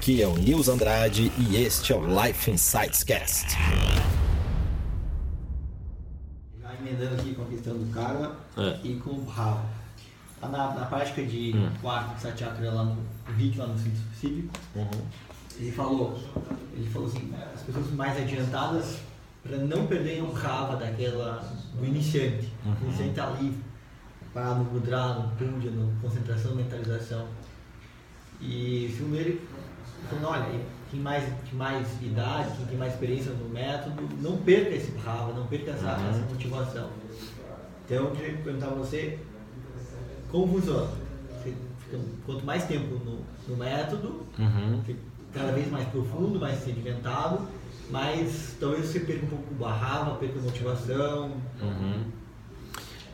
Aqui é o Nils Andrade e este é o Life Insights Cast. Já emendando aqui com a questão do karma É. e com o Bhava. Lá na, na prática de Hum. quarto de Satyakra lá no Rick, lá no centro cívico, Uhum. ele falou, ele falou assim, as pessoas mais adiantadas, para não perderem o Rava daquela, do iniciante. Uhum. O iniciante está ali, parado no Mudra, no Puja, no concentração, mentalização. E segundo ele, falou, olha, quem mais, quem mais idade, quem tem mais experiência no método, não perca esse Rava, não perca essa, Uhum. essa motivação. Então eu queria perguntar a você, como funciona? Você fica, quanto mais tempo no, no método, Uhum. cada vez mais profundo, mais sedimentado, mas talvez você perca um pouco a rava, perca a motivação, Uhum.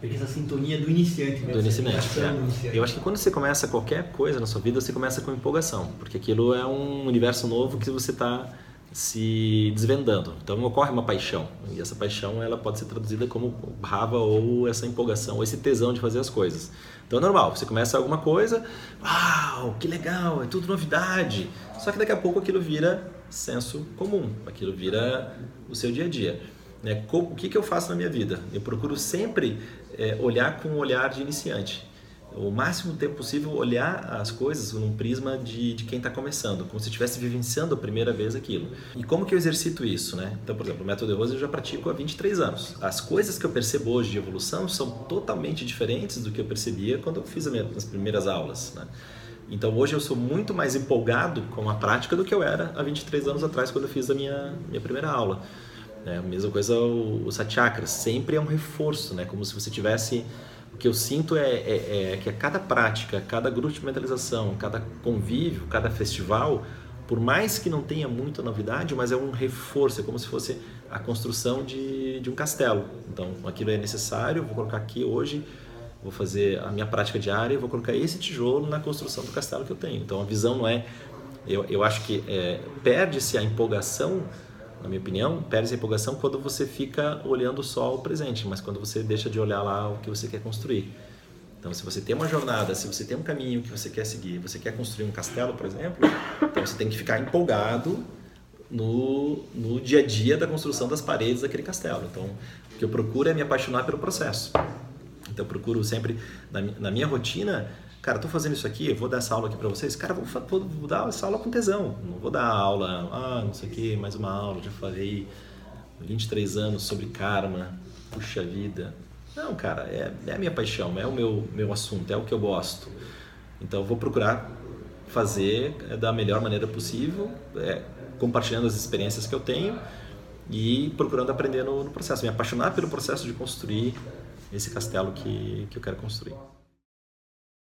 Perca essa sintonia do iniciante, né? do Essa iniciante. do é. iniciante. Eu acho que quando você começa qualquer coisa na sua vida, você começa com empolgação, porque aquilo é um universo novo que você está se desvendando. Então ocorre uma paixão e essa paixão ela pode ser traduzida como rava ou essa empolgação ou esse tesão de fazer as coisas. Então é normal, você começa alguma coisa, uau, que legal, é tudo novidade. Só que daqui a pouco aquilo vira senso comum, aquilo vira o seu dia a dia. Né? O que, que eu faço na minha vida? Eu procuro sempre é, olhar com um olhar de iniciante. O máximo tempo possível olhar as coisas num prisma de, de quem está começando, como se estivesse vivenciando a primeira vez aquilo. E como que eu exercito isso? Né? Então, por exemplo, o método de Rose eu já pratico há 23 anos. As coisas que eu percebo hoje de evolução são totalmente diferentes do que eu percebia quando eu fiz as minhas as primeiras aulas. Né? Então hoje eu sou muito mais empolgado com a prática do que eu era há 23 anos atrás quando eu fiz a minha, minha primeira aula. É, a mesma coisa o, o Satyakra, sempre é um reforço, né? como se você tivesse... O que eu sinto é, é- é que a cada prática, cada grupo de mentalização, cada convívio, cada festival, por mais que não tenha muita novidade, mas é um reforço, é como se fosse a construção de, de um castelo. Então aquilo é necessário, vou colocar aqui hoje vou fazer a minha prática diária e vou colocar esse tijolo na construção do castelo que eu tenho. Então a visão não é. Eu, eu acho que é, perde-se a empolgação, na minha opinião, perde-se a empolgação quando você fica olhando só o presente, mas quando você deixa de olhar lá o que você quer construir. Então, se você tem uma jornada, se você tem um caminho que você quer seguir, você quer construir um castelo, por exemplo, então você tem que ficar empolgado no, no dia a dia da construção das paredes daquele castelo. Então, o que eu procuro é me apaixonar pelo processo. Então eu procuro sempre, na, na minha rotina, cara, tô fazendo isso aqui, vou dar essa aula aqui para vocês, cara, vou, vou, vou dar essa aula com tesão, não vou dar aula, ah, não sei o que, mais uma aula, já falei 23 anos sobre karma, puxa vida. Não, cara, é, é a minha paixão, é o meu, meu assunto, é o que eu gosto. Então vou procurar fazer é, da melhor maneira possível, é, compartilhando as experiências que eu tenho e procurando aprender no, no processo, me apaixonar pelo processo de construir esse castelo que, que eu quero construir.